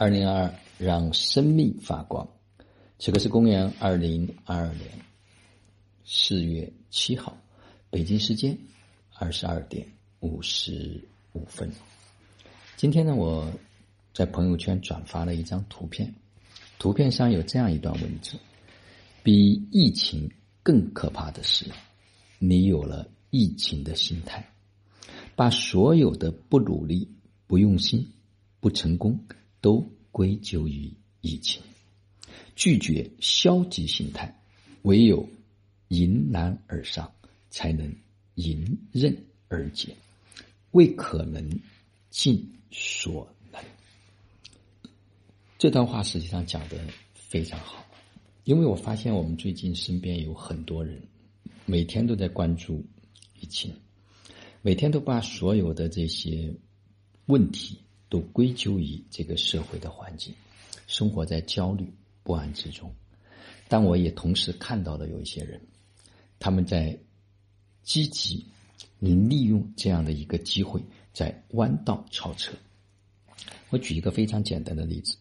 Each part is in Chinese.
二零二二，让生命发光。此刻是公元二零二二年四月七号，北京时间二十二点五十五分。今天呢，我在朋友圈转发了一张图片，图片上有这样一段文字：比疫情更可怕的是，你有了疫情的心态，把所有的不努力、不用心、不成功。都归咎于疫情，拒绝消极心态，唯有迎难而上，才能迎刃而解，为可能尽所能。这段话实际上讲的非常好，因为我发现我们最近身边有很多人，每天都在关注疫情，每天都把所有的这些问题。都归咎于这个社会的环境，生活在焦虑不安之中。但我也同时看到了有一些人，他们在积极利用这样的一个机会，在弯道超车。我举一个非常简单的例子，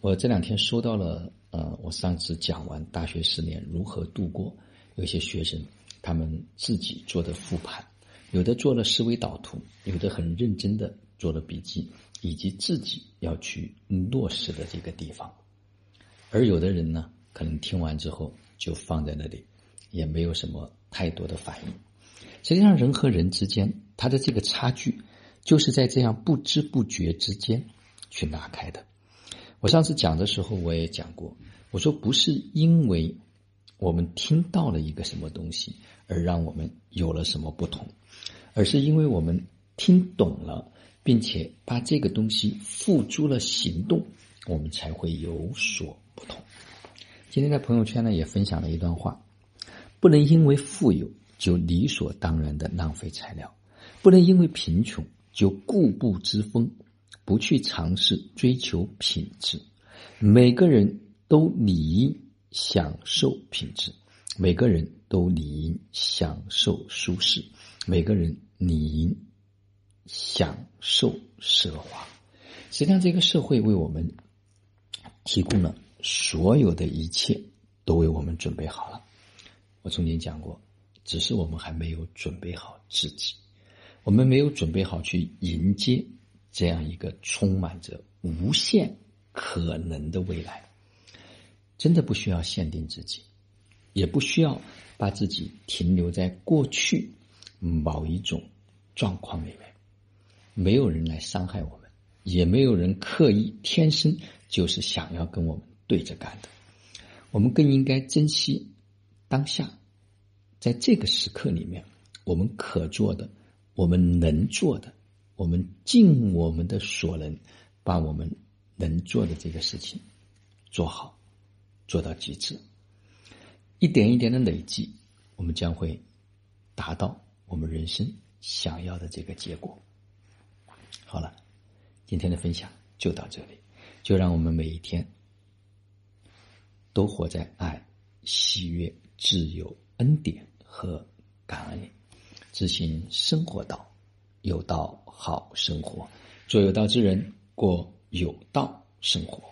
我这两天收到了，呃，我上次讲完大学四年如何度过，有些学生他们自己做的复盘，有的做了思维导图，有的很认真的。做了笔记，以及自己要去落实的这个地方，而有的人呢，可能听完之后就放在那里，也没有什么太多的反应。实际上，人和人之间，他的这个差距，就是在这样不知不觉之间去拉开的。我上次讲的时候，我也讲过，我说不是因为我们听到了一个什么东西，而让我们有了什么不同，而是因为我们听懂了。并且把这个东西付诸了行动，我们才会有所不同。今天在朋友圈呢也分享了一段话：不能因为富有就理所当然的浪费材料，不能因为贫穷就固步自封，不去尝试追求品质。每个人都理应享受品质，每个人都理应享受舒适，每个人理应。享受奢华，实际上这个社会为我们提供了所有的一切，都为我们准备好了。我曾经讲过，只是我们还没有准备好自己，我们没有准备好去迎接这样一个充满着无限可能的未来。真的不需要限定自己，也不需要把自己停留在过去某一种状况里面。没有人来伤害我们，也没有人刻意天生就是想要跟我们对着干的。我们更应该珍惜当下，在这个时刻里面，我们可做的，我们能做的，我们尽我们的所能，把我们能做的这个事情做好，做到极致。一点一点的累积，我们将会达到我们人生想要的这个结果。好了，今天的分享就到这里。就让我们每一天都活在爱、喜悦、自由、恩典和感恩里，执行生活道，有道好生活，做有道之人，过有道生活。